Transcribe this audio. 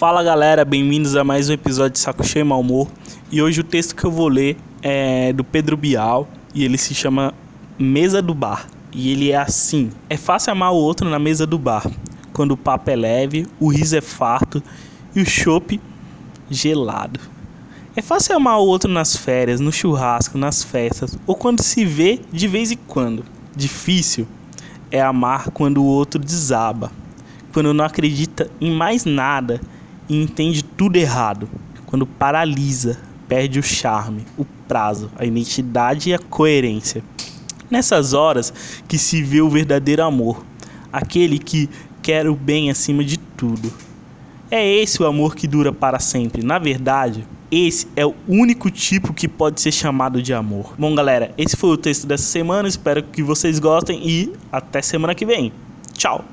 Fala galera, bem-vindos a mais um episódio de Saco Cheio Mal Humor. E hoje o texto que eu vou ler é do Pedro Bial e ele se chama Mesa do Bar. E ele é assim: É fácil amar o outro na mesa do bar, quando o papo é leve, o riso é farto e o chopp gelado. É fácil amar o outro nas férias, no churrasco, nas festas ou quando se vê de vez em quando. Difícil é amar quando o outro desaba, quando não acredita em mais nada e entende tudo errado, quando paralisa, perde o charme, o prazo, a identidade e a coerência. Nessas horas que se vê o verdadeiro amor, aquele que quer o bem acima de tudo. É esse o amor que dura para sempre. Na verdade, esse é o único tipo que pode ser chamado de amor. Bom, galera, esse foi o texto dessa semana. Espero que vocês gostem e até semana que vem. Tchau!